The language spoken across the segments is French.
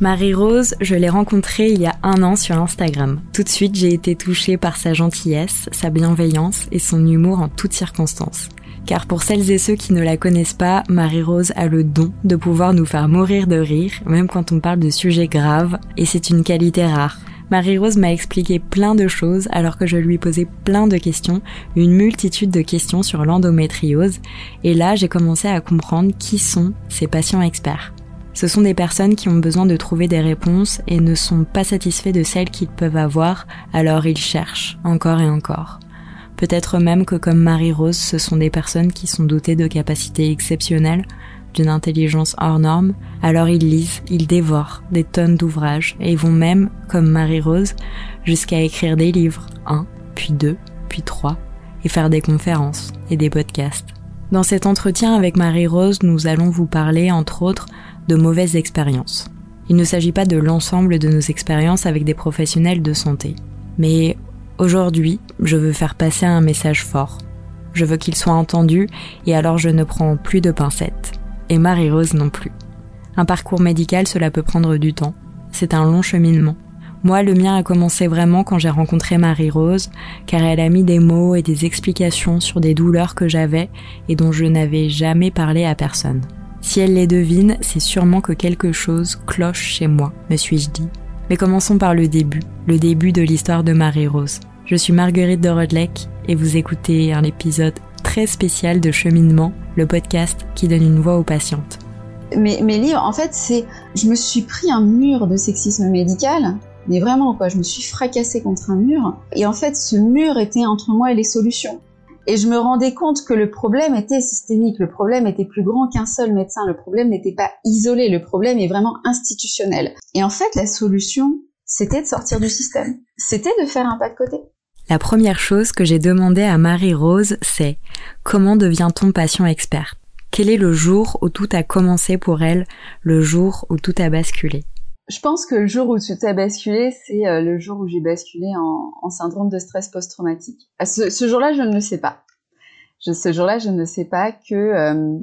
Marie-Rose, je l'ai rencontrée il y a un an sur Instagram. Tout de suite, j'ai été touchée par sa gentillesse, sa bienveillance et son humour en toutes circonstances. Car pour celles et ceux qui ne la connaissent pas, Marie-Rose a le don de pouvoir nous faire mourir de rire, même quand on parle de sujets graves, et c'est une qualité rare. Marie-Rose m'a expliqué plein de choses alors que je lui posais plein de questions, une multitude de questions sur l'endométriose, et là j'ai commencé à comprendre qui sont ces patients experts. Ce sont des personnes qui ont besoin de trouver des réponses et ne sont pas satisfaits de celles qu'ils peuvent avoir, alors ils cherchent encore et encore. Peut-être même que comme Marie-Rose, ce sont des personnes qui sont dotées de capacités exceptionnelles, d'une intelligence hors norme, alors ils lisent, ils dévorent des tonnes d'ouvrages et vont même, comme Marie-Rose, jusqu'à écrire des livres, un, puis deux, puis trois, et faire des conférences et des podcasts. Dans cet entretien avec Marie-Rose, nous allons vous parler, entre autres, de mauvaises expériences. Il ne s'agit pas de l'ensemble de nos expériences avec des professionnels de santé. Mais aujourd'hui, je veux faire passer un message fort. Je veux qu'il soit entendu et alors je ne prends plus de pincettes. Et Marie-Rose non plus. Un parcours médical, cela peut prendre du temps. C'est un long cheminement. Moi, le mien a commencé vraiment quand j'ai rencontré Marie-Rose, car elle a mis des mots et des explications sur des douleurs que j'avais et dont je n'avais jamais parlé à personne. Si elle les devine, c'est sûrement que quelque chose cloche chez moi, me suis-je dit. Mais commençons par le début, le début de l'histoire de Marie-Rose. Je suis Marguerite de Rodlec et vous écoutez un épisode très spécial de Cheminement, le podcast qui donne une voix aux patientes. Mes, mes livres, en fait, c'est. Je me suis pris un mur de sexisme médical, mais vraiment, quoi. Je me suis fracassée contre un mur. Et en fait, ce mur était entre moi et les solutions. Et je me rendais compte que le problème était systémique, le problème était plus grand qu'un seul médecin, le problème n'était pas isolé, le problème est vraiment institutionnel. Et en fait, la solution, c'était de sortir du système, c'était de faire un pas de côté. La première chose que j'ai demandé à Marie-Rose, c'est comment devient-on patient expert? Quel est le jour où tout a commencé pour elle, le jour où tout a basculé? Je pense que le jour où tout a basculé, c'est euh, le jour où j'ai basculé en, syndrome de stress post-traumatique. ce, jour-là, je ne le sais pas. ce jour-là, je ne sais pas que, euh,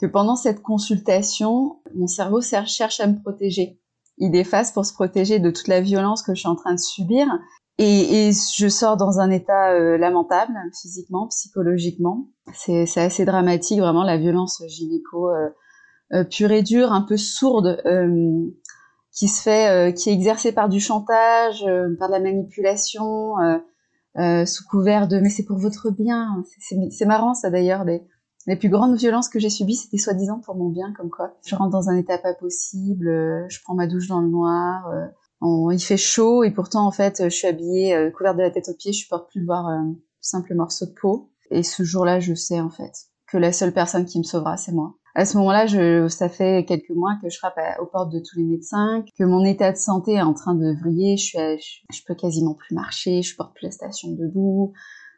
que pendant cette consultation, mon cerveau cherche à me protéger. Il déface pour se protéger de toute la violence que je suis en train de subir. Et, je sors dans un état euh, lamentable, physiquement, psychologiquement. C'est assez dramatique, vraiment, la violence gynéco pure et dure, un peu sourde qui se fait, euh, qui est exercé par du chantage, euh, par de la manipulation, euh, sous couvert de mais c'est pour votre bien. C'est marrant ça d'ailleurs. Les, plus grandes violences que j'ai subies, c'était soi-disant pour mon bien, comme quoi. Je rentre dans un état pas possible, je prends ma douche dans le noir, il fait chaud et pourtant en fait je suis habillée couverte de la tête aux pieds, je supporte plus de voir un simple morceau de peau. Et ce jour-là, je sais en fait que la seule personne qui me sauvera, c'est moi à ce moment-là, je, ça fait quelques mois que je frappe aux portes de tous les médecins, que mon état de santé est en train de vriller. Je, suis, je, peux quasiment plus marcher, je porte plus la station debout,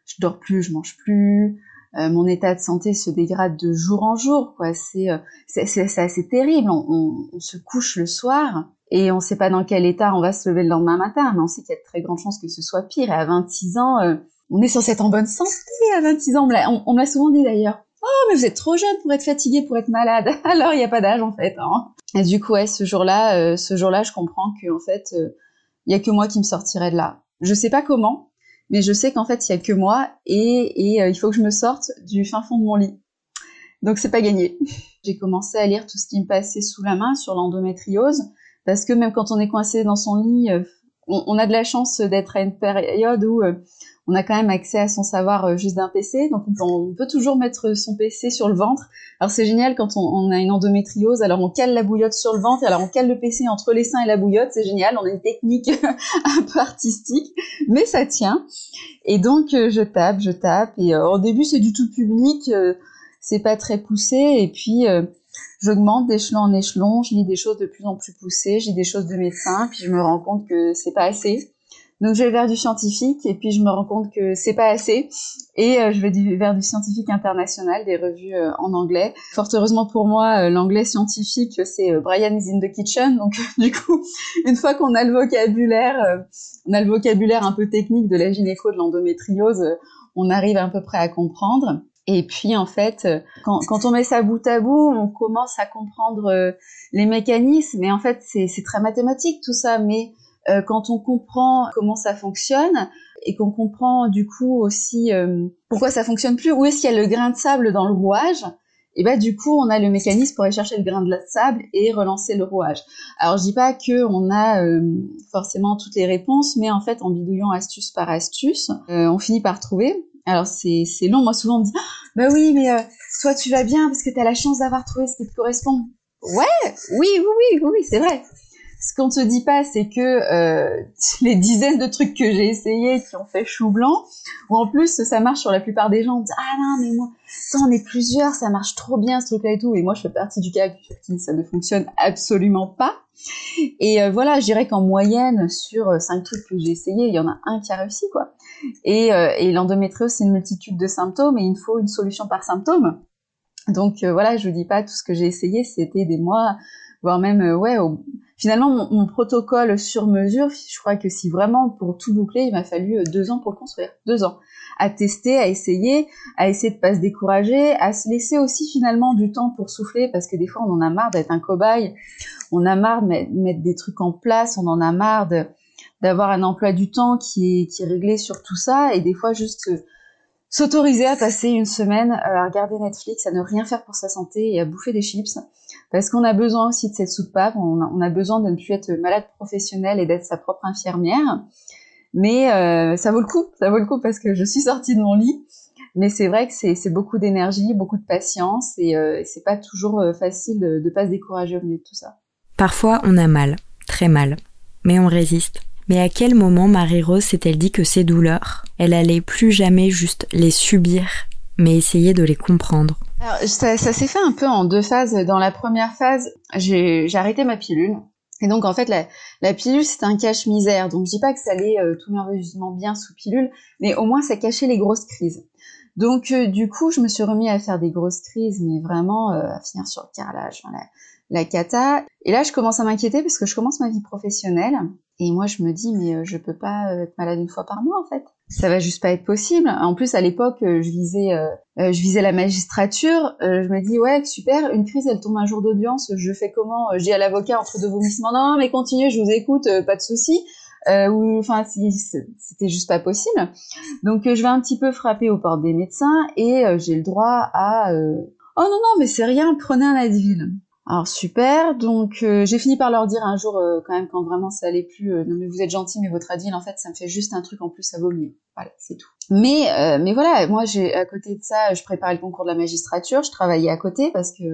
je dors plus, je mange plus. Euh, mon état de santé se dégrade de jour en jour. Quoi, c'est euh, c'est terrible. On, on, se couche le soir et on ne sait pas dans quel état on va se lever le lendemain matin, mais on sait qu'il y a de très grandes chances que ce soit pire. Et à 26 ans, euh, on est censé être en bonne santé. À 26 ans, on me l'a souvent dit d'ailleurs. Oh, mais vous êtes trop jeune pour être fatigué, pour être malade. Alors, il n'y a pas d'âge, en fait. Hein. Et du coup, ouais, ce jour-là, euh, ce jour-là, je comprends qu'en fait, il euh, y a que moi qui me sortirai de là. Je sais pas comment, mais je sais qu'en fait, il y a que moi et, et euh, il faut que je me sorte du fin fond de mon lit. Donc, c'est pas gagné. J'ai commencé à lire tout ce qui me passait sous la main sur l'endométriose, parce que même quand on est coincé dans son lit, on, on, a de la chance d'être à une période où on a quand même accès à son savoir euh, juste d'un PC, donc on peut, toujours mettre son PC sur le ventre. Alors c'est génial quand on, a une endométriose, alors on cale la bouillotte sur le ventre, alors on cale le PC entre les seins et la bouillotte, c'est génial, on a une technique un peu artistique, mais ça tient. Et donc euh, je tape, je tape, et euh, au début c'est du tout public, c'est pas très poussé, et puis j'augmente d'échelon en échelon, je lis des choses de plus en plus poussées, je lis des choses de médecins, puis je me rends compte que c'est pas assez. Donc je vais vers du scientifique et puis je me rends compte que c'est pas assez et euh, je vais vers du scientifique international, des revues euh, en anglais. Fort heureusement pour moi, euh, l'anglais scientifique c'est Brian is in the kitchen. Donc du coup, une fois qu'on a le vocabulaire, on a le vocabulaire un peu technique de la gynéco de l'endométriose, on arrive à peu près à comprendre. Et puis en fait, quand, quand, on met ça bout à bout, on commence à comprendre les mécanismes. Et en fait, c'est très mathématique tout ça. Mais quand on comprend comment ça fonctionne et qu'on comprend du coup aussi pourquoi ça fonctionne plus, où est-ce qu'il y a le grain de sable dans le rouage, et bah du coup on a le mécanisme pour aller chercher le grain de sable et relancer le rouage. Alors je dis pas que on a euh, forcément toutes les réponses, mais en fait en bidouillant astuce par astuce, euh, on finit par trouver. Alors c'est long, moi souvent on me dit bah oui mais euh, toi tu vas bien parce que tu as la chance d'avoir trouvé ce qui te correspond. Ouais, oui oui oui, oui c'est vrai ce qu'on te dit pas, c'est que euh, les dizaines de trucs que j'ai essayés qui ont fait chou blanc, ou en plus ça marche sur la plupart des gens, on dit ah non mais moi, ça on est plusieurs, ça marche trop bien ce truc-là et tout, et moi je fais partie du cas qui ça ne fonctionne absolument pas. Et euh, voilà, je dirais qu'en moyenne sur euh, cinq trucs que j'ai essayés, il y en a un qui a réussi quoi. Et, et l'endométriose c'est une multitude de symptômes et il faut une solution par symptôme. Donc voilà, je vous dis pas tout ce que j'ai essayé, c'était des mois, voire même ouais. Au, finalement, mon, protocole sur mesure, je crois que si vraiment pour tout boucler, il m'a fallu euh, deux ans pour le construire, deux ans, à tester, à essayer, à essayer de pas se décourager, à se laisser aussi finalement du temps pour souffler, parce que des fois on en a marre d'être un cobaye, on a marre de mettre des trucs en place, on en a marre d'avoir un emploi du temps qui est, qui est réglé sur tout ça, et des fois juste euh, s'autoriser à passer une semaine euh, à regarder Netflix, à ne rien faire pour sa santé et à bouffer des chips, parce qu'on a besoin aussi de cette soupape, on a, on a besoin de ne plus être malade professionnel et d'être sa propre infirmière. Mais euh, ça vaut le coup, ça vaut le coup parce que je suis sortie de mon lit. Mais c'est vrai que c'est beaucoup d'énergie, beaucoup de patience et euh, c'est pas toujours facile de, de pas se décourager au milieu de tout ça. Parfois on a mal, très mal, mais on résiste. Mais à quel moment Marie-Rose s'est-elle dit que ces douleurs, elle allait plus jamais juste les subir, mais essayer de les comprendre? Alors, ça, s'est fait un peu en deux phases. Dans la première phase, j'ai arrêté ma pilule. Et donc en fait, la, pilule, c'est un cache-misère. Donc je dis pas que ça allait euh, tout merveilleusement bien sous pilule, mais au moins ça cachait les grosses crises. Donc euh, du coup, je me suis remis à faire des grosses crises, mais vraiment euh, à finir sur le carrelage, la, la cata. Et là, je commence à m'inquiéter parce que je commence ma vie professionnelle. Et moi, je me dis, mais euh, je peux pas euh, être malade une fois par mois, en fait. Ça va juste pas être possible. En plus, à l'époque, euh, je visais, je visais la magistrature. je me dis, ouais, super. Une crise, elle tombe un jour d'audience. Je fais comment Je dis à l'avocat entre deux vomissements, non, mais continuez, je vous écoute, pas de souci. ou enfin, c'était juste pas possible. Donc, je vais un petit peu frapper aux portes des médecins et j'ai le droit à, oh non non, mais c'est rien, prenez un Advil. Alors super, donc euh, j'ai fini par leur dire un jour euh, quand même quand vraiment ça allait plus, euh, non mais vous êtes gentil mais votre adil en fait ça me fait juste un truc en plus à vos Voilà, c'est tout. Mais mais voilà, moi j'ai à côté de ça, je préparais le concours de la magistrature, je travaillais à côté parce que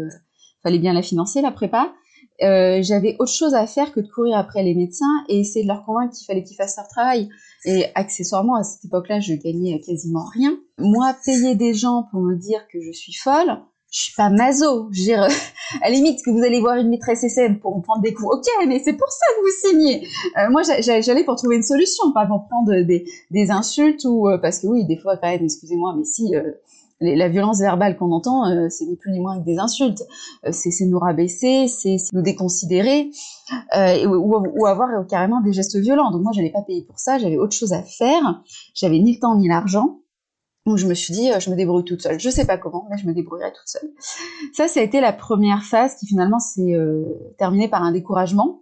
fallait bien la financer la prépa. j'avais autre chose à faire que de courir après les médecins et essayer de leur convaincre qu'il fallait qu'ils fassent leur travail. Et accessoirement à cette époque-là, je gagnais quasiment rien. Moi, payer des gens pour me dire que je suis folle, je suis pas maso. Je veux dire, à la limite que vous allez voir une maîtresse SM pour prendre des coups, ok, mais c'est pour ça que vous signez. Euh, moi, j'allais pour trouver une solution, pas pour prendre des, des insultes ou euh, parce que oui, des fois quand même, excusez-moi, mais si euh, la violence verbale qu'on entend, c'est ni plus ni moins que des insultes. c'est nous rabaisser, c'est nous déconsidérer ou, ou, avoir carrément des gestes violents. Donc moi, j'allais pas payer pour ça. J'avais autre chose à faire. J'avais ni le temps ni l'argent. Donc je me suis dit, euh, je me débrouille toute seule. Je sais pas comment, mais je me débrouillerai toute seule. Ça, ça a été la première phase qui finalement s'est euh, terminée par un découragement,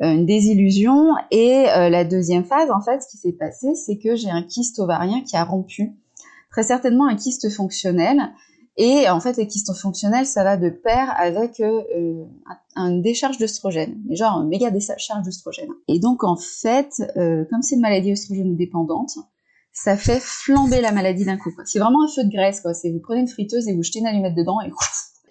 euh, une désillusion. Et la deuxième phase, en fait, ce qui s'est passé, c'est que j'ai un kyste ovarien qui a rompu. Très certainement un kyste fonctionnel. Et en fait, les kystes fonctionnels, ça va de pair avec une décharge d'œstrogène, genre méga décharge d'œstrogène. Et donc en fait, comme c'est une maladie œstrogène dépendante, ça fait flamber la maladie d'un coup. C'est vraiment un feu de graisse, quoi. C'est vous prenez une friteuse et vous jetez une allumette dedans et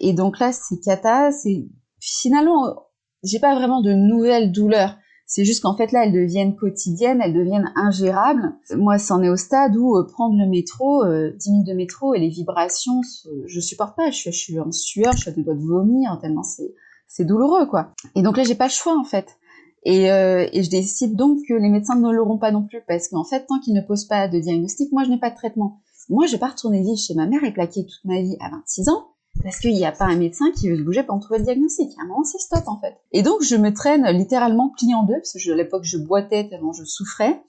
et donc là c'est cata. C'est finalement j'ai pas vraiment de nouvelles douleurs. C'est juste qu'en fait là elles deviennent quotidiennes, elles deviennent ingérables. Moi c'en est au stade où euh, prendre le métro, euh, 10 minutes de métro et les vibrations, je supporte pas. Je suis, en sueur, je suis à deux doigts de vomir tellement c'est c'est douloureux quoi. Et donc là j'ai pas le choix en fait. Et, euh, et, je décide donc que les médecins ne l'auront pas non plus, parce qu'en fait, tant qu'ils ne posent pas de diagnostic, moi, je n'ai pas de traitement. Moi, je vais pas retourner vivre chez ma mère et plaquer toute ma vie à 26 ans, parce qu'il n'y a pas un médecin qui veut se bouger pour trouver le diagnostic. À un moment, c'est stop, en fait. Et donc, je me traîne littéralement plié en deux, parce que à l'époque, je boitais tellement je souffrais.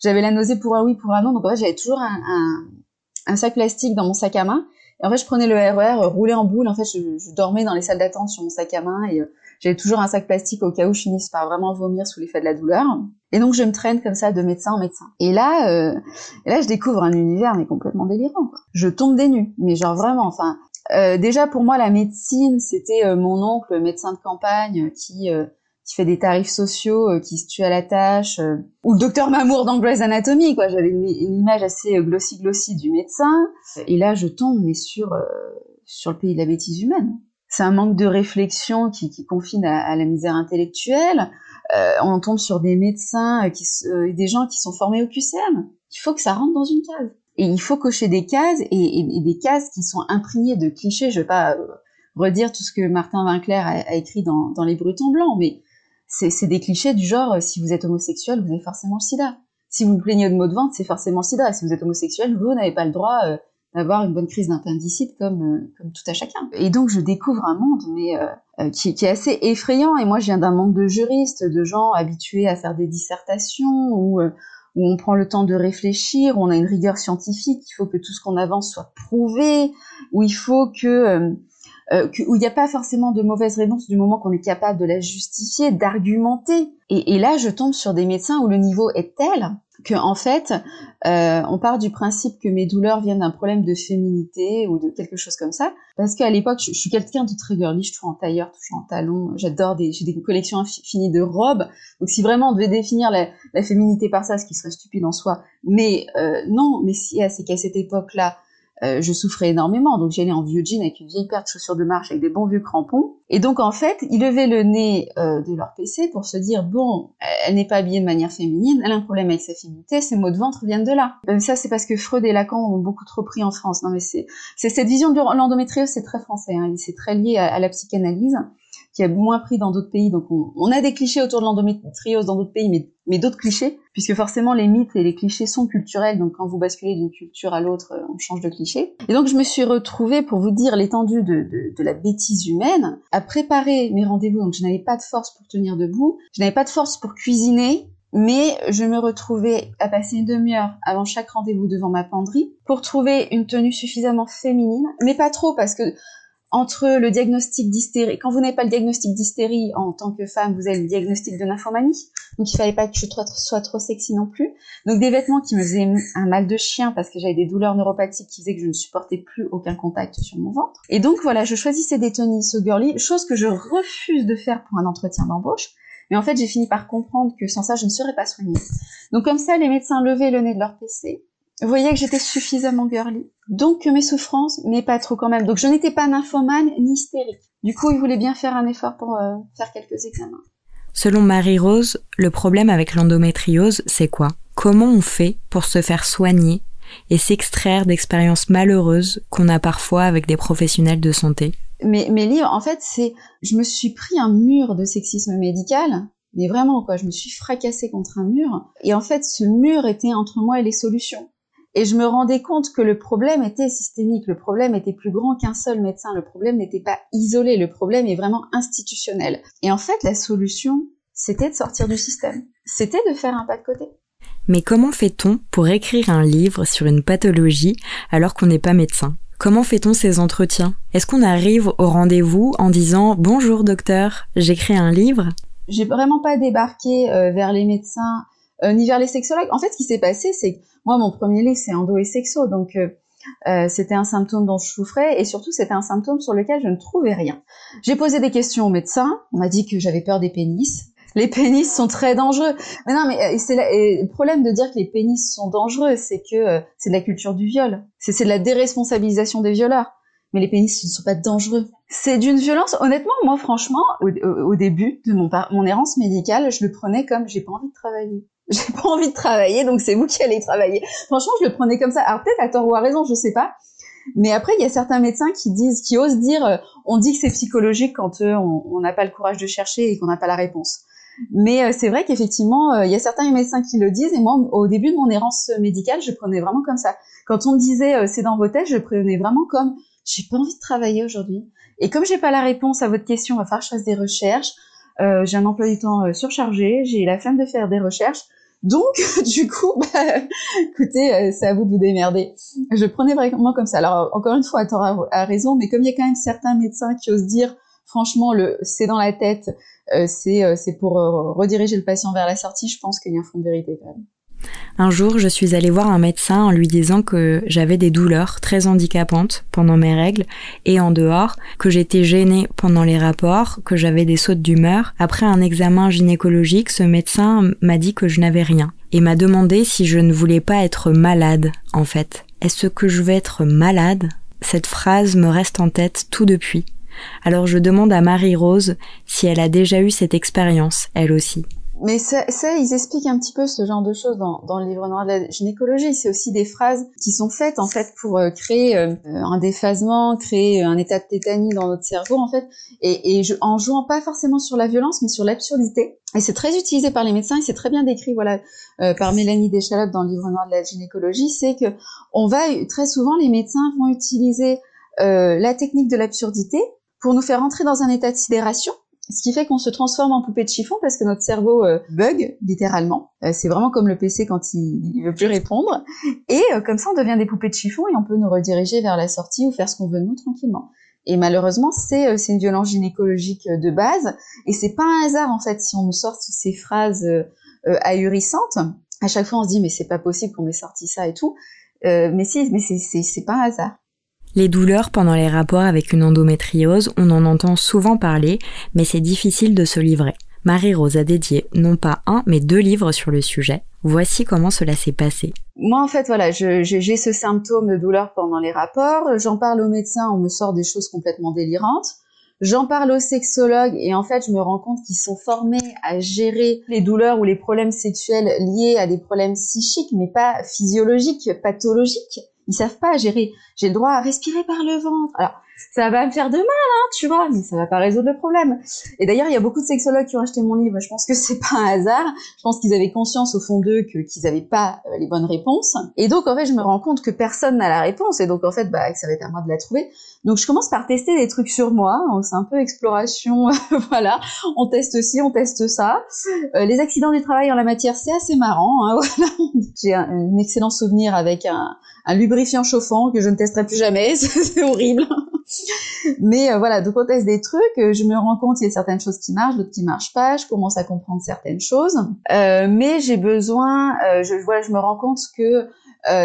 J'avais la nausée pour un oui, pour un non, donc en fait, j'avais toujours un, un sac plastique dans mon sac à main, En fait, je prenais le RER, roulé en boule. En fait, je, dormais dans les salles d'attente sur mon sac à main et j'avais toujours un sac plastique au cas où je finisse par vraiment vomir sous l'effet de la douleur. Et donc je me traîne comme ça de médecin en médecin. Et là, euh, et là je découvre un univers mais complètement délirant. Quoi. Je tombe des nues, mais genre vraiment. Enfin, euh, déjà pour moi la médecine, c'était euh, mon oncle médecin de campagne qui qui fait des tarifs sociaux, qui se tue à la tâche, ou le docteur Mamour dans Grey's Anatomy. Quoi, j'avais une, image assez glossy glossy du médecin. Et là, je tombe mais sur sur le pays de la bêtise humaine c'est un manque de réflexion qui, qui confine à, la misère intellectuelle. Euh, on tombe sur des médecins, euh, qui, euh, des gens qui sont formés au QCM. Il faut que ça rentre dans une case. Et il faut cocher des cases et, des cases qui sont imprégnées de clichés. Je vais pas redire tout ce que Martin Winkler a, écrit dans, dans Les Brutons Blancs, mais c'est des clichés du genre si vous êtes homosexuel, vous avez forcément le sida. Si vous vous plaignez de maux de ventre, c'est forcément le sida. Si vous êtes homosexuel, vous n'avez pas le droit d'avoir une bonne crise d'appendicite comme euh, comme tout à chacun. Et donc je découvre un monde mais euh, euh, qui, qui, est assez effrayant et moi je viens d'un monde de juristes, de gens habitués à faire des dissertations où où on prend le temps de réfléchir, où on a une rigueur scientifique, il faut que tout ce qu'on avance soit prouvé, où il faut que, que où il n'y a pas forcément de mauvaise réponse du moment qu'on est capable de la justifier, d'argumenter. Et, là, je tombe sur des médecins où le niveau est tel que en fait, euh, on part du principe que mes douleurs viennent d'un problème de féminité ou de quelque chose comme ça, parce qu'à l'époque, je, suis quelqu'un de très girly, je trouve en tailleur, toujours en talons, j'adore des, j'ai des collections infinies de robes, donc si vraiment on devait définir la, féminité par ça, ce qui serait stupide en soi, mais euh, non, mais si, c'est qu'à cette époque-là, euh, je souffrais énormément. Donc j'allais en vieux jean avec une vieille paire de chaussures de marche avec des bons vieux crampons. Et donc en fait, ils levaient le nez euh, de leur PC pour se dire bon, elle n'est pas habillée de manière féminine, elle a un problème avec sa féminité, ses maux de ventre viennent de là. Euh, ça c'est parce que Freud et Lacan ont beaucoup trop pris en France. Non mais c'est cette vision de l'endométriose, c'est très français, hein, c'est très lié à la psychanalyse qui a moins pris dans d'autres pays. Donc on, a des clichés autour de l'endométriose dans d'autres pays, mais, mais d'autres clichés, puisque forcément les mythes et les clichés sont culturels. Donc quand vous basculez d'une culture à l'autre, euh, on change de cliché. Et donc je me suis retrouvée, pour vous dire l'étendue de, de, de, la bêtise humaine, à préparer mes rendez-vous. Donc je n'avais pas de force pour tenir debout, je n'avais pas de force pour cuisiner. Mais je me retrouvais à passer une demi-heure avant chaque rendez-vous devant ma penderie pour trouver une tenue suffisamment féminine, mais pas trop parce que entre le diagnostic d'hystérie, quand vous n'avez pas le diagnostic d'hystérie en tant que femme, vous avez le diagnostic de nymphomanie. Donc il fallait pas que je sois trop sexy non plus. Donc des vêtements qui me faisaient un mal de chien parce que j'avais des douleurs neuropathiques qui faisaient que je ne supportais plus aucun contact sur mon ventre. Et donc voilà, je choisissais des tenues so girly, chose que je refuse de faire pour un entretien d'embauche. Mais en fait, j'ai fini par comprendre que sans ça, je ne serais pas soignée. Donc comme ça, les médecins levaient le nez de leur PC vous voyez que j'étais suffisamment girly. Donc mes souffrances, mais pas trop quand même. Donc je n'étais pas nymphomane ni hystérique. Du coup, il voulait bien faire un effort pour euh, faire quelques examens. Selon Marie-Rose, le problème avec l'endométriose, c'est quoi? Comment on fait pour se faire soigner et s'extraire d'expériences malheureuses qu'on a parfois avec des professionnels de santé? Mes, mes livres, en fait, c'est... Je me suis pris un mur de sexisme médical mais vraiment quoi, je me suis fracassée contre un mur et en fait ce mur était entre moi et les solutions. Et je me rendais compte que le problème était systémique, le problème était plus grand qu'un seul médecin, le problème n'était pas isolé, le problème est vraiment institutionnel. Et en fait, la solution, c'était de sortir du système, c'était de faire un pas de côté. Mais comment fait-on pour écrire un livre sur une pathologie alors qu'on n'est pas médecin? Comment fait-on ces entretiens? Est-ce qu'on arrive au rendez-vous en disant Bonjour docteur, j'écris un livre? J'ai vraiment pas débarqué euh, vers les médecins ni vers les sexologues. En fait, ce qui s'est passé, c'est que moi, mon premier livre, c'est endo et sexo, donc euh, euh, c'était un symptôme dont je souffrais et surtout c'était un symptôme sur lequel je ne trouvais rien. J'ai posé des questions au médecin, on m'a dit que j'avais peur des pénis. Les pénis sont très dangereux. Mais non, mais c'est le problème de dire que les pénis sont dangereux, c'est que c'est de la culture du viol. C'est de la déresponsabilisation des violeurs. Mais les pénis ne sont pas dangereux. C'est d'une violence. Honnêtement, moi, franchement, au, début de mon, mon errance médicale, je le prenais comme j'ai pas envie de travailler j'ai pas envie de travailler, donc c'est vous qui allez travailler. Franchement, je le prenais comme ça. Alors peut-être à tort ou à raison, je sais pas. Mais après, il y a certains médecins qui disent, qui osent dire, euh, on dit que c'est psychologique quand euh, on n'a pas le courage de chercher et qu'on n'a pas la réponse. Mais euh, c'est vrai qu'effectivement, il y a certains médecins qui le disent. Et moi, au début de mon errance médicale, je prenais vraiment comme ça. Quand on me disait, c'est dans vos têtes, je prenais vraiment comme, j'ai pas envie de travailler aujourd'hui. Et comme j'ai pas la réponse à votre question, il va falloir que je fasse des recherches. j'ai un emploi du temps surchargé, j'ai la flemme de faire des recherches Donc, du coup, bah, écoutez, euh, c'est à vous de vous démerder. Je prenais vraiment comme ça. Alors, encore une fois, tu a raison, mais comme il y a quand même certains médecins qui osent dire, franchement, le c'est dans la tête, euh, c'est euh, c'est pour rediriger le patient vers la sortie, je pense qu'il y a un fond de vérité quand même. Un jour, je suis allée voir un médecin en lui disant que j'avais des douleurs très handicapantes pendant mes règles et en dehors, que j'étais gênée pendant les rapports, que j'avais des sautes d'humeur. Après un examen gynécologique, ce médecin m'a dit que je n'avais rien et m'a demandé si je ne voulais pas être malade, en fait. Est-ce que je vais être malade? Cette phrase me reste en tête tout depuis. Alors je demande à Marie-Rose si elle a déjà eu cette expérience, elle aussi mais ça, ça, ils expliquent un petit peu ce genre de choses dans, dans le livre noir de la gynécologie. C'est aussi des phrases qui sont faites en fait pour euh, créer euh, un déphasement, créer un état de tétanie dans notre cerveau en fait, et, et je, en jouant pas forcément sur la violence, mais sur l'absurdité. Et c'est très utilisé par les médecins et c'est très bien décrit, voilà, euh, par Mélanie Deschalotte dans le livre noir de la gynécologie. C'est que on va très souvent les médecins vont utiliser la technique de l'absurdité pour nous faire entrer dans un état de sidération ce qui fait qu'on se transforme en poupée de chiffon parce que notre cerveau euh, bug littéralement. Euh, c'est vraiment comme le PC quand il, il veut plus répondre. Et euh, comme ça, on devient des poupées de chiffon et on peut nous rediriger vers la sortie ou faire ce qu'on veut nous tranquillement. Et malheureusement, c'est c'est une violence gynécologique de base et c'est pas un hasard en fait si on nous sort ces phrases ahurissantes. À chaque fois, on se dit mais c'est pas possible qu'on m'ait sorti ça et tout. mais si, mais c'est pas un hasard. Les douleurs pendant les rapports avec une endométriose, on en entend souvent parler, mais c'est difficile de se livrer. Marie-Rose a dédié non pas un, mais deux livres sur le sujet. Voici comment cela s'est passé. Moi, en fait, voilà, j'ai ce symptôme de douleur pendant les rapports. J'en parle au médecin, on me sort des choses complètement délirantes. J'en parle aux sexologues et en fait, je me rends compte qu'ils sont formés à gérer les douleurs ou les problèmes sexuels liés à des problèmes psychiques, mais pas physiologiques, pathologiques. Ils savent pas gérer. J'ai le droit à respirer par le ventre. Alors, ça va me faire de mal, hein, tu vois, mais ça va pas résoudre le problème. Et d'ailleurs, il y a beaucoup de sexologues qui ont acheté mon livre. Je pense que c'est pas un hasard. Je pense qu'ils avaient conscience au fond d'eux que qu'ils avaient pas euh, les bonnes réponses. Et donc, en fait, je me rends compte que personne n'a la réponse. Et donc, en fait, bah, ça va être à moi de la trouver. Donc, je commence par tester des trucs sur moi. C'est un peu exploration, voilà. On teste ci, on teste ça. Euh, les accidents du travail en la matière, c'est assez marrant. Hein, voilà. J'ai un, excellent souvenir avec un lubrifiant chauffant que je ne testerai plus jamais, c'est horrible. Mais euh, voilà, donc on teste des trucs, euh, je me rends compte qu'il y a certaines choses qui marchent, d'autres qui marchent pas, je commence à comprendre certaines choses, euh, mais j'ai besoin, je voilà, je me rends compte que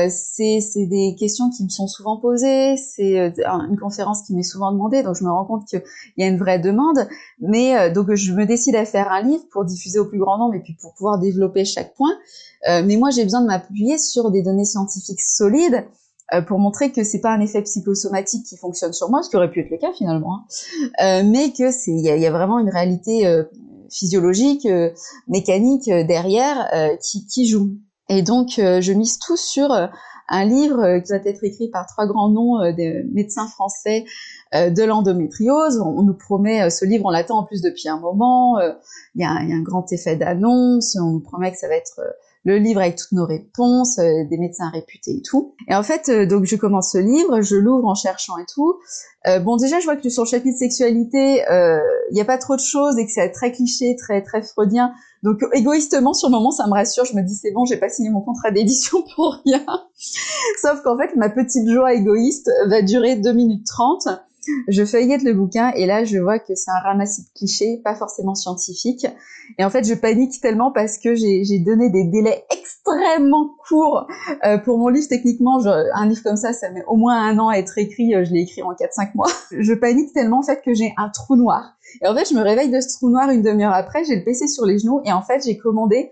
c'est des questions qui me sont souvent posées, c'est une conférence qui m'est souvent demandée, donc je me rends compte qu'il y a une vraie demande, mais donc je me décide à faire un livre pour diffuser au plus grand nombre et puis pour pouvoir développer chaque point. Euh, mais moi, j'ai besoin de m'appuyer sur des données scientifiques solides euh, pour montrer que c'est pas un effet psychosomatique qui fonctionne sur moi, ce qui aurait pu être le cas finalement, hein. euh, mais que c'est il y, a, vraiment une réalité physiologique, mécanique derrière qui, qui joue. Et donc, je mise tout sur un livre qui va être écrit par trois grands noms des médecins français de l'endométriose. On, nous promet ce livre, on l'attend en plus depuis un moment. Il y, a un grand effet d'annonce. On nous promet que ça va être le livre avec toutes nos réponses, euh, des médecins réputés et tout. Et en fait, euh, donc je commence ce livre, je l'ouvre en cherchant et tout. Euh, bon, déjà, je vois que sur le chapitre sexualité, il n'y a pas trop de choses et que c'est très cliché, très très freudien. Donc égoïstement, sur le moment, ça me rassure. Je me dis c'est bon, j'ai pas signé mon contrat d'édition pour rien. Sauf qu'en fait, ma petite joie égoïste va durer 2 minutes 30 je feuillette le bouquin et là je vois que c'est un ramassis de clichés, pas forcément scientifiques. Et en fait je panique tellement parce que j'ai donné des délais extrêmement courts euh, pour mon livre. Techniquement, un livre comme ça, ça met au moins un an à être écrit. Euh, je l'ai écrit en 4-5 mois. Je panique tellement en fait que j'ai un trou noir. Et en fait je me réveille de ce trou noir une demi-heure après, j'ai le PC sur les genoux et en fait j'ai commandé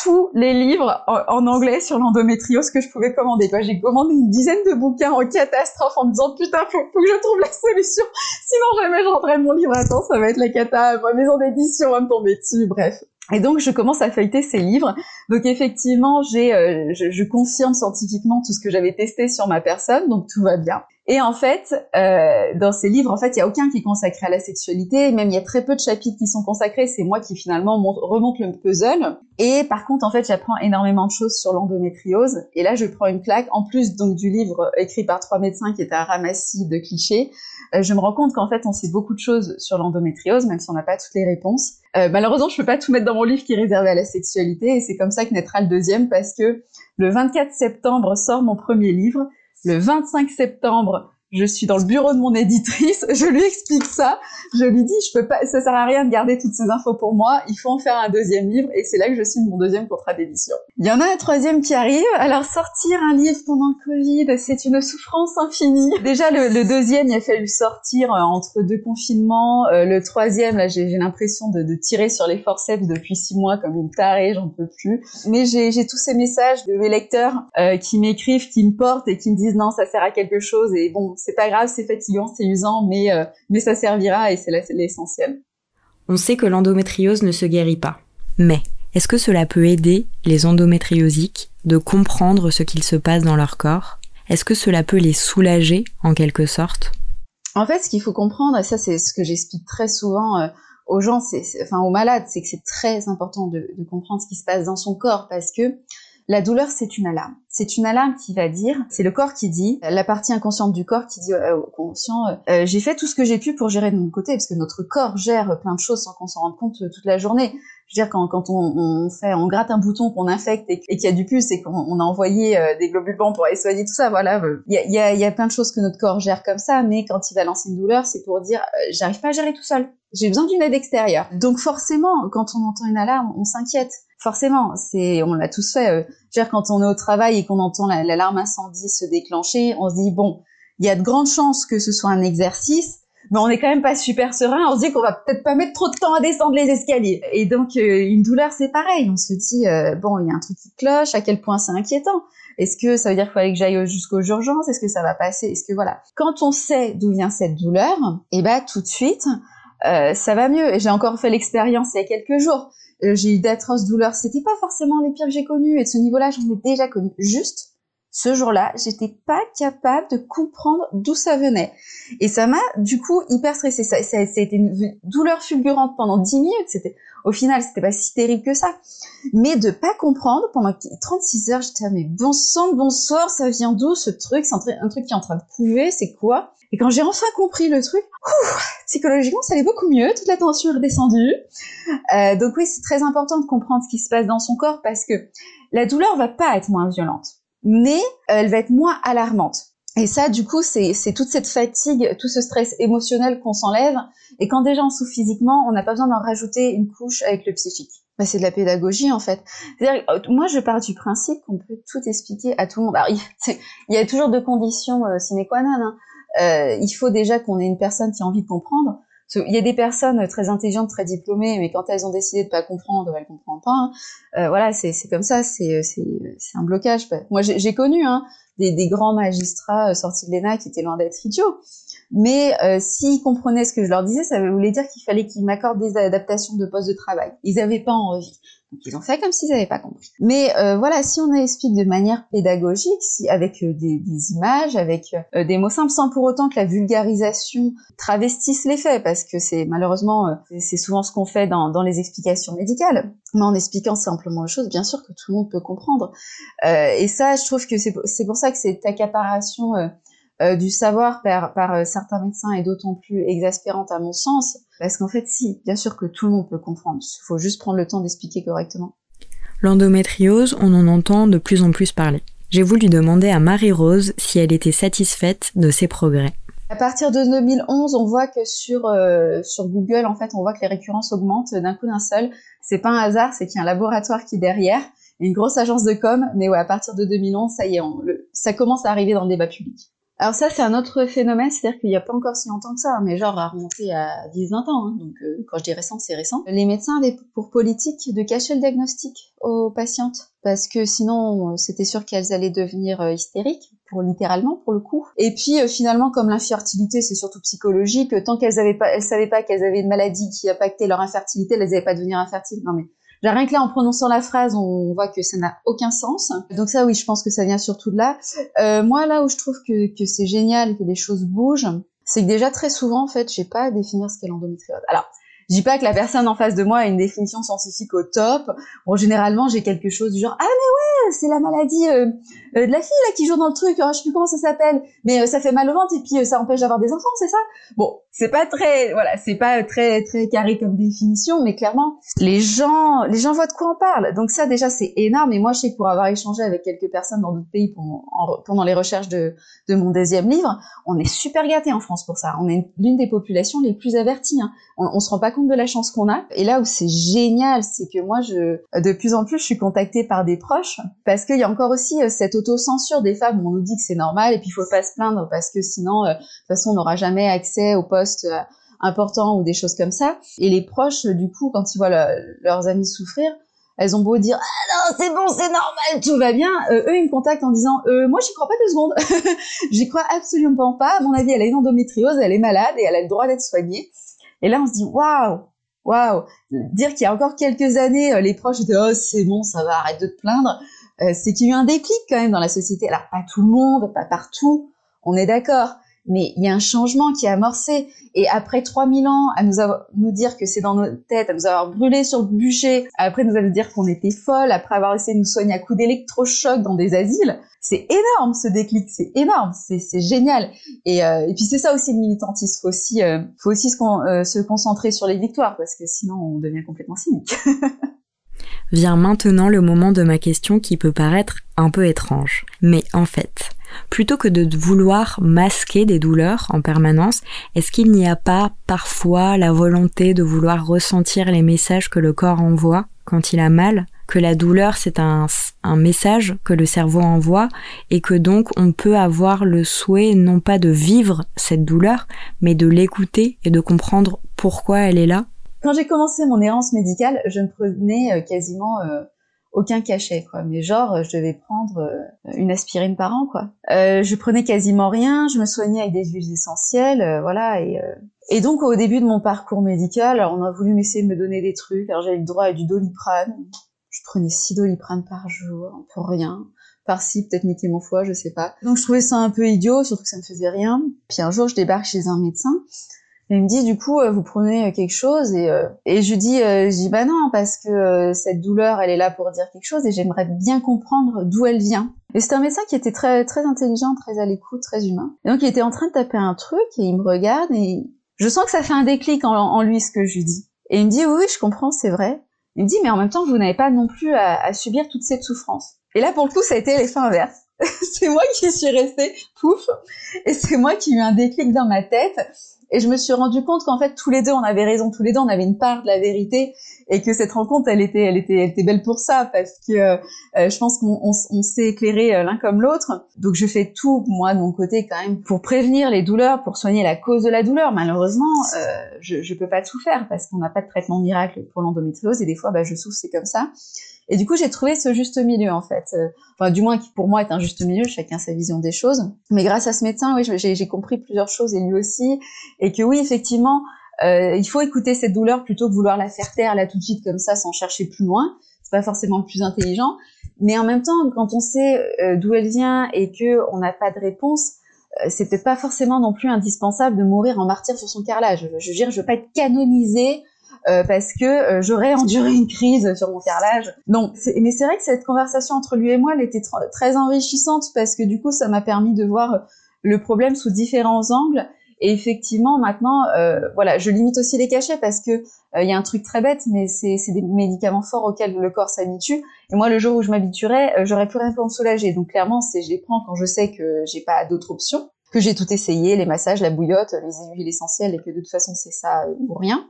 tous les livres en, anglais sur l'endométriose que je pouvais commander. J'ai commandé une dizaine de bouquins en catastrophe en me disant putain faut, faut que je trouve la solution, sinon jamais je rendrai mon livre à temps, ça va être la cata, ma maison d'édition va me tomber dessus, bref. Et donc je commence à feuilleter ces livres. Donc effectivement, j'ai, euh, je, je, confirme scientifiquement tout ce que j'avais testé sur ma personne, donc tout va bien. Et en fait, euh, dans ces livres, en fait, il y a aucun qui est consacré à la sexualité. Même il y a très peu de chapitres qui sont consacrés. C'est moi qui finalement remonte le puzzle. Et par contre, en fait, j'apprends énormément de choses sur l'endométriose. Et là, je prends une claque. En plus donc du livre écrit par trois médecins qui est un ramassis de clichés, euh, je me rends compte qu'en fait, on sait beaucoup de choses sur l'endométriose, même si on n'a pas toutes les réponses. Euh, malheureusement, je peux pas tout mettre dans mon livre qui est réservé à la sexualité, et c'est comme ça que naîtra le deuxième, parce que le 24 septembre sort mon premier livre. Le 25 septembre je suis dans le bureau de mon éditrice, je lui explique ça, je lui dis je peux pas, ça sert à rien de garder toutes ces infos pour moi, il faut en faire un deuxième livre et c'est là que je signe mon deuxième contrat d'édition. Il y en a un troisième qui arrive, alors sortir un livre pendant le Covid, c'est une souffrance infinie. Déjà le, deuxième, il a fallu sortir euh, entre deux confinements, euh, le troisième là j'ai l'impression de, tirer sur les forceps depuis six mois comme une tarée, j'en peux plus. Mais j'ai tous ces messages de mes lecteurs euh, qui m'écrivent, qui me portent et qui me disent non ça sert à quelque chose et bon c'est pas grave, c'est fatigant, c'est usant, mais, euh, mais ça servira et c'est l'essentiel. On sait que l'endométriose ne se guérit pas. Mais est-ce que cela peut aider les endométriosiques de comprendre ce qu'il se passe dans leur corps? Est-ce que cela peut les soulager en quelque sorte? En fait, ce qu'il faut comprendre, et ça c'est ce que j'explique très souvent euh, aux gens, enfin aux malades, c'est que c'est très important de, de comprendre ce qui se passe dans son corps parce que la douleur, c'est une alarme. C'est une alarme qui va dire, c'est le corps qui dit, la partie inconsciente du corps qui dit euh, au conscient, euh, euh, j'ai fait tout ce que j'ai pu pour gérer de mon côté, parce que notre corps gère plein de choses sans qu'on s'en rende compte toute la journée. Je veux dire, quand, quand on, fait, on gratte un bouton qu'on infecte et, qu'il y a du pus et qu'on a envoyé des globules blancs pour aller soigner tout ça, voilà, il y a, y a plein de choses que notre corps gère comme ça, mais quand il va lancer une douleur, c'est pour dire, j'arrive pas à gérer tout seul. J'ai besoin d'une aide extérieure. Donc forcément, quand on entend une alarme, on s'inquiète forcément, c'est, on l'a tous fait. Euh, dire, quand on est au travail et qu'on entend l'alarme incendie se déclencher, on se dit bon, il y a de grandes chances que ce soit un exercice, mais on n'est quand même pas super serein. On se dit qu'on va peut-être pas mettre trop de temps à descendre les escaliers. Et donc euh, une douleur, c'est pareil. On se dit euh, bon, il y a un truc qui cloche. À quel point c'est inquiétant? Est-ce que ça veut dire qu'il fallait que j'aille jusqu'aux urgences? Est-ce que ça va passer? Est-ce que voilà Quand on sait d'où vient cette douleur, et eh ben tout de suite, ça va mieux. J'ai encore fait l'expérience il y a quelques jours. Euh, j'ai eu d'atroces douleurs. C'était pas forcément les pires que j'ai connus et de ce niveau-là, j'en ai déjà connu. Juste, ce jour-là, j'étais pas capable de comprendre d'où ça venait. Et ça m'a, du coup, hyper stressée. Ça, ça, a été une douleur fulgurante pendant 10 minutes. C'était, au final, c'était pas si terrible que ça. Mais de pas comprendre pendant 36 heures, j'étais, ah, bon sang, bonsoir, ça vient d'où ce truc? C'est un, truc qui est en train de couver, c'est quoi? Et quand j'ai enfin compris le truc, psychologiquement, ça allait beaucoup mieux, toute la tension est redescendue. Euh, donc oui, c'est très important de comprendre ce qui se passe dans son corps parce que la douleur va pas être moins violente, mais elle va être moins alarmante. Et ça, du coup, c'est toute cette fatigue, tout ce stress émotionnel qu'on s'enlève. Et quand déjà on souffre physiquement, on n'a pas besoin d'en rajouter une couche avec le psychique. Bah, c'est de la pédagogie en fait. Euh, moi, je pars du principe qu'on peut tout expliquer à tout le monde. Alors, il, y a toujours deux conditions euh, sine qua non. Hein euh, il faut déjà qu'on ait une personne qui a envie de comprendre. Il y a des personnes très intelligentes, très diplômées, mais quand elles ont décidé de pas comprendre, elles comprennent pas. Hein. Euh, voilà, c'est comme ça, c'est un blocage. Moi, j'ai connu hein, des, des, grands magistrats euh, sortis de l'ENA qui étaient loin d'être idiots. Mais euh, s'ils comprenaient ce que je leur disais, ça voulait dire qu'il fallait qu'ils m'accordent des adaptations de poste de travail. Ils n'avaient pas envie. Donc ils ont fait comme s'ils n'avaient pas compris. Mais euh, voilà, si on explique de manière pédagogique, si, avec euh, des, des, images, avec euh, des mots simples, sans pour autant que la vulgarisation travestisse les faits, parce que c'est malheureusement c'est souvent ce qu'on fait dans, dans, les explications médicales. Mais en expliquant simplement les choses, bien sûr que tout le monde peut comprendre. et ça, je trouve que c'est pour ça que cette accaparation du savoir par, par certains médecins est d'autant plus exaspérante à mon sens, parce qu'en fait, si, bien sûr que tout le monde peut comprendre. Il faut juste prendre le temps d'expliquer correctement. L'endométriose, on en entend de plus en plus parler. J'ai voulu demander à Marie-Rose si elle était satisfaite de ses progrès. À partir de 2011, on voit que sur euh, sur Google, en fait, on voit que les récurrences augmentent d'un coup d'un seul. C'est pas un hasard, c'est qu'il y a un laboratoire qui est derrière, une grosse agence de com. Mais ouais, à partir de 2011, ça y est, ça commence à arriver dans le débat public. Alors ça, c'est un autre phénomène, c'est-à-dire qu'il n'y a pas encore si longtemps que ça, mais genre à remonter à 10-20 ans, hein, donc euh, quand je dis récent, c'est récent. Les médecins avaient pour politique de cacher le diagnostic aux patientes, parce que sinon, euh, c'était sûr qu'elles allaient devenir euh, hystériques, pour littéralement pour le coup. Et puis finalement, comme l'infertilité, c'est surtout psychologique, tant qu'elles avaient pas, elles savaient pas qu'elles avaient une maladie qui impactait leur infertilité, elles n'avaient pas devenir infertiles. Non mais Rien que là, en prononçant la phrase, on voit que ça n'a aucun sens. Donc ça, oui, je pense que ça vient surtout de là. Euh, moi, là où je trouve que, que c'est génial, que les choses bougent, c'est que déjà très souvent, en fait, j'ai pas à définir ce qu'est l'endométriose. Alors, je dis pas que la personne en face de moi a une définition scientifique au top. Bon, généralement, j'ai quelque chose du genre ah mais ouais, c'est la maladie euh, euh, de la fille là qui joue dans le truc. Oh, je sais plus comment ça s'appelle, mais euh, ça fait mal au ventre et puis ça empêche d'avoir des enfants, c'est ça? Bon, c'est pas très voilà c'est pas très très carré comme définition mais clairement les gens les gens voient de quoi on parle. Donc ça déjà c'est énorme. Et moi je sais que pour avoir échangé avec quelques personnes dans d'autres pays pendant, les recherches de, de mon deuxième livre on est super gâté en France pour ça. On est l'une des populations les plus averties hein. on, on se rend pas compte de la chance qu'on a. Et là où c'est génial c'est que moi je de plus en plus je suis contactée par des proches parce qu'il y a encore aussi euh, cette autocensure des femmes. Où on nous dit que c'est normal et puis il faut pas se plaindre parce que sinon euh, de toute façon on n'aura jamais accès au poste euh, important ou des choses comme ça. Et les proches, du coup, quand ils voient leurs amis souffrir, elles ont beau dire ah non c'est bon c'est normal tout va bien euh, eux ils me contactent en disant euh, moi j'y crois pas deux secondes. J'y crois absolument pas. À mon avis elle a une endométriose elle est malade et elle a le droit d'être soignée. Et là on se dit waouh waouh. Dire qu'il y a encore quelques années les proches étaient oh c'est bon ça va arrête de te plaindre c'est qu'il y a eu un déclic quand même dans la société. Alors pas tout le monde pas partout on est d'accord mais il y a un changement qui est amorcé. Et après 3000 ans à nous, avoir, dire que c'est dans nos têtes, à nous avoir brûlé sur le bûcher, après nous dire qu'on était folle, après avoir essayé de nous soigner à coups d'électrochoc dans des asiles, c'est énorme ce déclic, c'est énorme, c'est génial. Et, euh, et puis c'est ça aussi le militantisme, faut aussi, euh, faut aussi se, euh, se concentrer sur les victoires parce que sinon on devient complètement cynique. Vient maintenant le moment de ma question qui peut paraître un peu étrange. Mais en fait, Plutôt que de vouloir masquer des douleurs en permanence, est-ce qu'il n'y a pas parfois la volonté de vouloir ressentir les messages que le corps envoie quand il a mal que la douleur c'est un, message que le cerveau envoie et que donc on peut avoir le souhait non pas de vivre cette douleur mais de l'écouter et de comprendre pourquoi elle est là? Quand j'ai commencé mon errance médicale, je ne prenais euh, quasiment euh, aucun cachet quoi. Mais genre je devais prendre euh, une aspirine par an quoi. Euh, je prenais quasiment rien je me soignais avec des huiles essentielles euh, voilà et euh, donc au début de mon parcours médical on a voulu m'essayer de me donner des trucs. Alors j'avais le droit à du doliprane. Je prenais six doliprane par jour pour rien. Par-ci, peut-être niquer mon foie, je sais pas. Donc je trouvais ça un peu idiot, surtout que ça me faisait rien. Puis un jour, je débarque chez un médecin et il me dit du coup euh, vous prenez euh, quelque chose et euh, et je dis je dis bah non parce que cette douleur elle est là pour dire quelque chose et j'aimerais bien comprendre d'où elle vient. Et c'est un médecin qui était très très intelligent, très à l'écoute, très humain. Et donc il était en train de taper un truc et il me regarde et je sens que ça fait un déclic en, lui ce que je lui dis. Et il me dit oui, oui je comprends c'est vrai. Il me dit mais en même temps vous n'avez pas non plus à, à subir toute cette souffrance. Et là pour le coup ça a été l'effet inverse. c'est moi qui suis restée pouf et c'est moi qui ai eu un déclic dans ma tête et je me suis rendu compte qu'en fait tous les deux on avait raison, tous les deux on avait une part de la vérité et que cette rencontre elle était elle était elle était belle pour ça parce que euh, je pense qu'on on, s'est éclairé euh, l'un comme l'autre. Donc je fais tout moi de mon côté quand même pour prévenir les douleurs, pour soigner la cause de la douleur. Malheureusement, euh, je je peux pas tout faire parce qu'on n'a pas de traitement miracle pour l'endométriose et des fois bah je souffre c'est comme ça. Et du coup, j'ai trouvé ce juste milieu en fait. Euh, enfin, du moins qui pour moi est un juste milieu, chacun sa vision des choses. Mais grâce à ce médecin, oui, j'ai compris plusieurs choses et lui aussi, et que oui, effectivement, euh, il faut écouter cette douleur plutôt que vouloir la faire taire là tout de suite comme ça sans chercher plus loin. C'est pas forcément le plus intelligent. Mais en même temps, quand on sait euh, d'où elle vient et que on n'a pas de réponse, euh, c'est peut-être pas forcément non plus indispensable de mourir en martyr sur son carrelage. Je veux dire, je veux pas être canonisé euh, parce que euh, j'aurais enduré une crise sur mon carrelage. Non, mais c'est vrai que cette conversation entre lui et moi, elle était très enrichissante parce que du coup, ça m'a permis de voir le problème sous différents angles. Et effectivement, maintenant, euh, voilà, je limite aussi les cachets parce que il y a un truc très bête, mais c'est des médicaments forts auxquels le corps s'habitue. Et moi, le jour où je m'habituerai, j'aurais plus rien pour me soulager. Donc clairement, c'est je les prends quand je sais que j'ai pas d'autres options que j'ai tout essayé, les massages, la bouillotte, les huiles essentielles, et que de toute façon c'est ça euh, ou rien.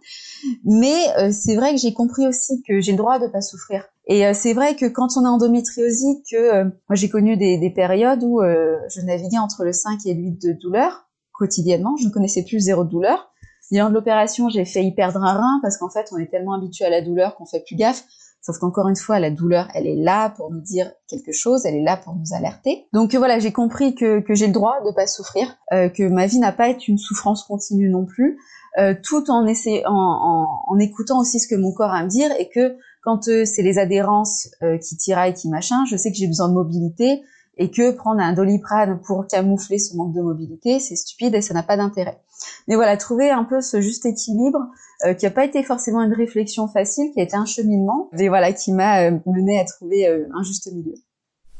Mais euh, c'est vrai que j'ai compris aussi que j'ai le droit de pas souffrir. Et euh, c'est vrai que quand on est endométriosique, que moi j'ai connu des, des, périodes où je naviguais entre le 5 et 8 de douleur quotidiennement, je ne connaissais plus zéro douleur. Ayant de l'opération, j'ai failli perdre un rein parce qu'en fait on est tellement habitué à la douleur qu'on fait plus gaffe. Sauf qu'encore une fois, la douleur, elle est là pour nous dire quelque chose, elle est là pour nous alerter. Donc voilà, j'ai compris que, que j'ai le droit de pas souffrir, euh, que ma vie n'a pas été une souffrance continue non plus, euh, tout en, essayant, en, en, écoutant aussi ce que mon corps a à me dire et que quand euh, c'est les adhérences euh, qui tiraillent, qui machin, je sais que j'ai besoin de mobilité et que prendre un doliprane pour camoufler ce manque de mobilité, c'est stupide et ça n'a pas d'intérêt. Mais voilà, trouver un peu ce juste équilibre euh, qui n'a pas été forcément une réflexion facile, qui a été un cheminement, et voilà, qui m'a euh, mené à trouver euh, un juste milieu.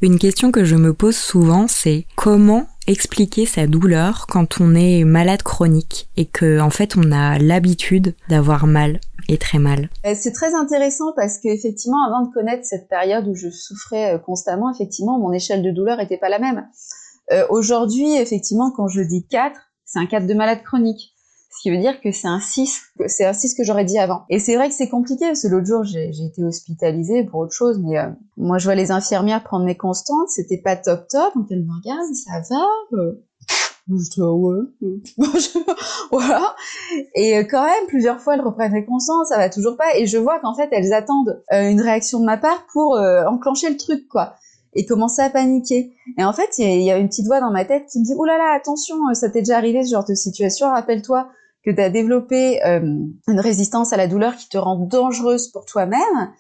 Une question que je me pose souvent, c'est comment expliquer sa douleur quand on est malade chronique et que en fait on a l'habitude d'avoir mal et très mal? Euh, c'est très intéressant parce qu'effectivement, avant de connaître cette période où je souffrais euh, constamment, effectivement, mon échelle de douleur n'était pas la même. Euh, aujourd'hui, effectivement, quand je dis 4, c'est un 4 de malade chronique. Ce qui veut dire que c'est un 6, c'est un 6 que j'aurais dit avant. Et c'est vrai que c'est compliqué, parce que l'autre jour, j'ai été hospitalisée pour autre chose, mais euh, moi, je vois les infirmières prendre mes constantes, c'était pas top top, donc elles me regardent, ça va euh. je dis, ah ouais. voilà. Et euh, quand même, plusieurs fois, elles reprennent les constantes, ça va toujours pas. Et je vois qu'en fait, elles attendent une réaction de ma part pour enclencher le truc, quoi et commencer à paniquer. Et en fait, il y, a une petite voix dans ma tête qui me dit, là, attention, ça t'est déjà arrivé ce genre de situation, rappelle-toi que tu as développé euh, une résistance à la douleur qui te rend dangereuse pour toi-même.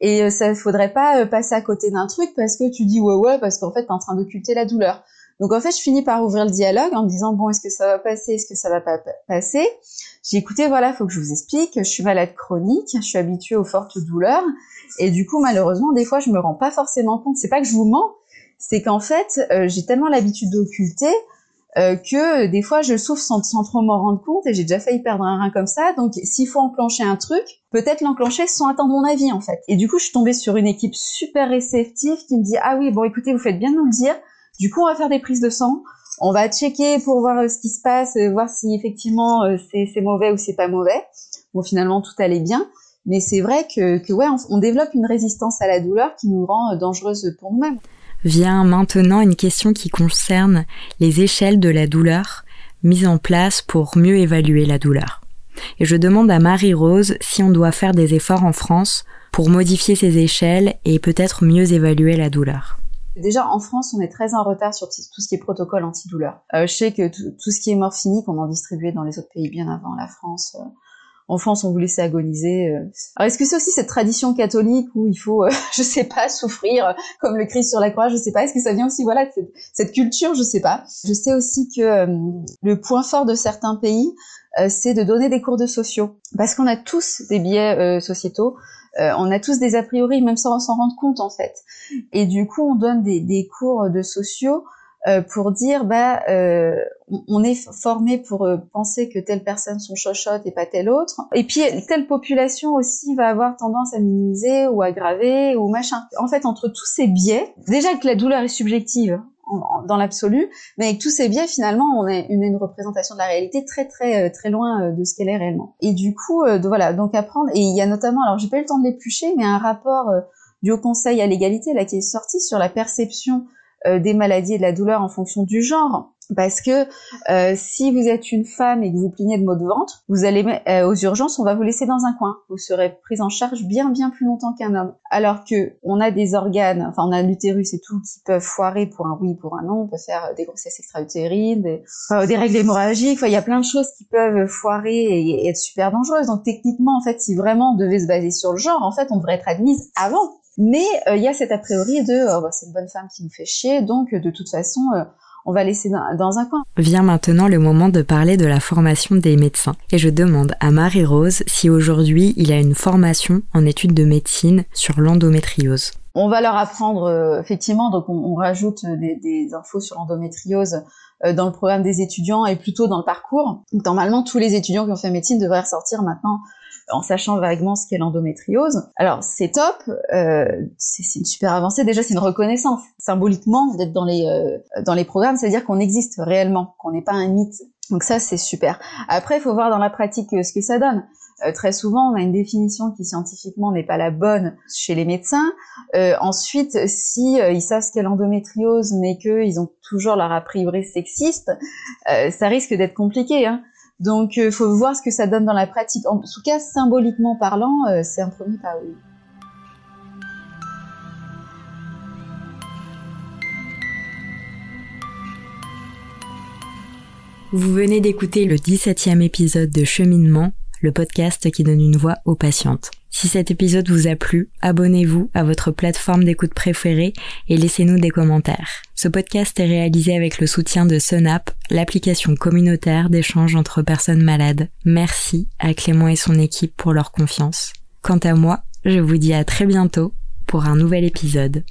Et euh, ça faudrait pas euh, passer à côté d'un truc parce que tu dis ouais ouais parce qu'en fait tu es en train d'occulter la douleur. Donc en fait, je finis par ouvrir le dialogue en me disant bon, est-ce que ça va passer, est-ce que ça va pas passer? J'ai écouté, voilà, faut que je vous explique, je suis malade chronique, je suis habituée aux fortes douleurs. Et du coup malheureusement des fois je me rends pas forcément compte. C'est pas que je vous mens, c'est qu'en fait j'ai tellement l'habitude d'occulter euh, que des fois je souffre sans, trop m'en rendre compte et j'ai déjà failli perdre un rein comme ça. Donc s'il faut enclencher un truc, peut-être l'enclencher sans attendre mon avis en fait. Et du coup je suis tombée sur une équipe super réceptive qui me dit ah oui bon écoutez vous faites bien de nous le dire. Du coup on va faire des prises de sang. On va checker pour voir euh, ce qui se passe, euh, voir si effectivement c'est mauvais ou c'est pas mauvais. Bon finalement tout allait bien. Mais c'est vrai que, que ouais, on, on, développe une résistance à la douleur qui nous rend dangereuse pour nous-mêmes vient maintenant une question qui concerne les échelles de la douleur mises en place pour mieux évaluer la douleur. Et je demande à Marie-Rose si on doit faire des efforts en France pour modifier ces échelles et peut-être mieux évaluer la douleur. Déjà, en France, on est très en retard sur tout ce qui est protocole antidouleur. Euh, je sais que tout ce qui est morphinique, on en distribuait dans les autres pays bien avant la France. Euh, en France, on vous laissait agoniser. Euh. Alors, est-ce que c'est aussi cette tradition catholique où il faut, euh, je sais pas, souffrir euh, comme le Christ sur la croix Je sais pas. Est-ce que ça vient aussi, voilà, de cette, culture Je sais pas. Je sais aussi que le point fort de certains pays, c'est de donner des cours de sociaux, parce qu'on a tous des biais sociétaux. on a tous des a priori, même sans s'en rendre compte en fait. Et du coup, on donne des, cours de sociaux euh, pour dire bah euh, on est formé pour euh, penser que telle personne son chochotte et pas telle autre et puis telle population aussi va avoir tendance à minimiser ou aggraver ou machin en fait entre tous ces biais déjà que la douleur est subjective dans l'absolu, mais avec tous ces biais, finalement, on a une, une, représentation de la réalité très très très loin de ce qu'elle est réellement. Et du coup, de, voilà, donc apprendre. Et il y a notamment, alors j'ai pas eu le temps de l'éplucher, mais un rapport du Haut Conseil à l'égalité là qui est sorti sur la perception euh, des maladies et de la douleur en fonction du genre. Parce que euh, si vous êtes une femme et que vous plaignez de maux de ventre, vous allez euh, aux urgences, on va vous laisser dans un coin. Vous serez prise en charge bien bien plus longtemps qu'un homme. Alors que on a des organes, enfin on a l'utérus et tout qui peuvent foirer pour un oui, pour un non. On peut faire des grossesses extra-utérines, des, des règles hémorragiques. Enfin, il y a plein de choses qui peuvent foirer et, et être super dangereuses. Donc techniquement, en fait, si vraiment on devait se baser sur le genre, en fait, on devrait être admise avant. Mais euh, il y a cet a priori de oh, bah, c'est une bonne femme qui nous fait chier, donc de toute façon euh, on va laisser dans, un coin. Vient maintenant le moment de parler de la formation des médecins. Et je demande à Marie-Rose si aujourd'hui il a une formation en études de médecine sur l'endométriose. On va leur apprendre, euh, effectivement, donc on, rajoute des, des, infos sur l'endométriose dans le programme des étudiants et plutôt dans le parcours. Normalement, tous les étudiants qui ont fait médecine devraient ressortir maintenant en sachant vaguement ce qu'est l'endométriose. Alors c'est top, euh, c'est une super avancée. Déjà c'est une reconnaissance symboliquement d'être dans les euh, dans les programmes, c'est-à-dire qu'on existe réellement, qu'on n'est pas un mythe. Donc ça c'est super. Après il faut voir dans la pratique euh, ce que ça donne. très souvent, on a une définition qui scientifiquement n'est pas la bonne chez les médecins. ensuite, si ils savent ce qu'est l'endométriose, mais qu'ils ont toujours leur a priori sexiste, ça risque d'être compliqué. Hein. Donc, il euh, faut voir ce que ça donne dans la pratique. En tout cas, symboliquement parlant, euh, c'est un premier pas, oui. Vous venez d'écouter le 17e épisode de Cheminement, le podcast qui donne une voix aux patientes. Si cet épisode vous a plu, abonnez-vous à votre plateforme d'écoute préférée et laissez-nous des commentaires. Ce podcast est réalisé avec le soutien de Sunap, l'application communautaire d'échange entre personnes malades. Merci à Clément et son équipe pour leur confiance. Quant à moi, je vous dis à très bientôt pour un nouvel épisode.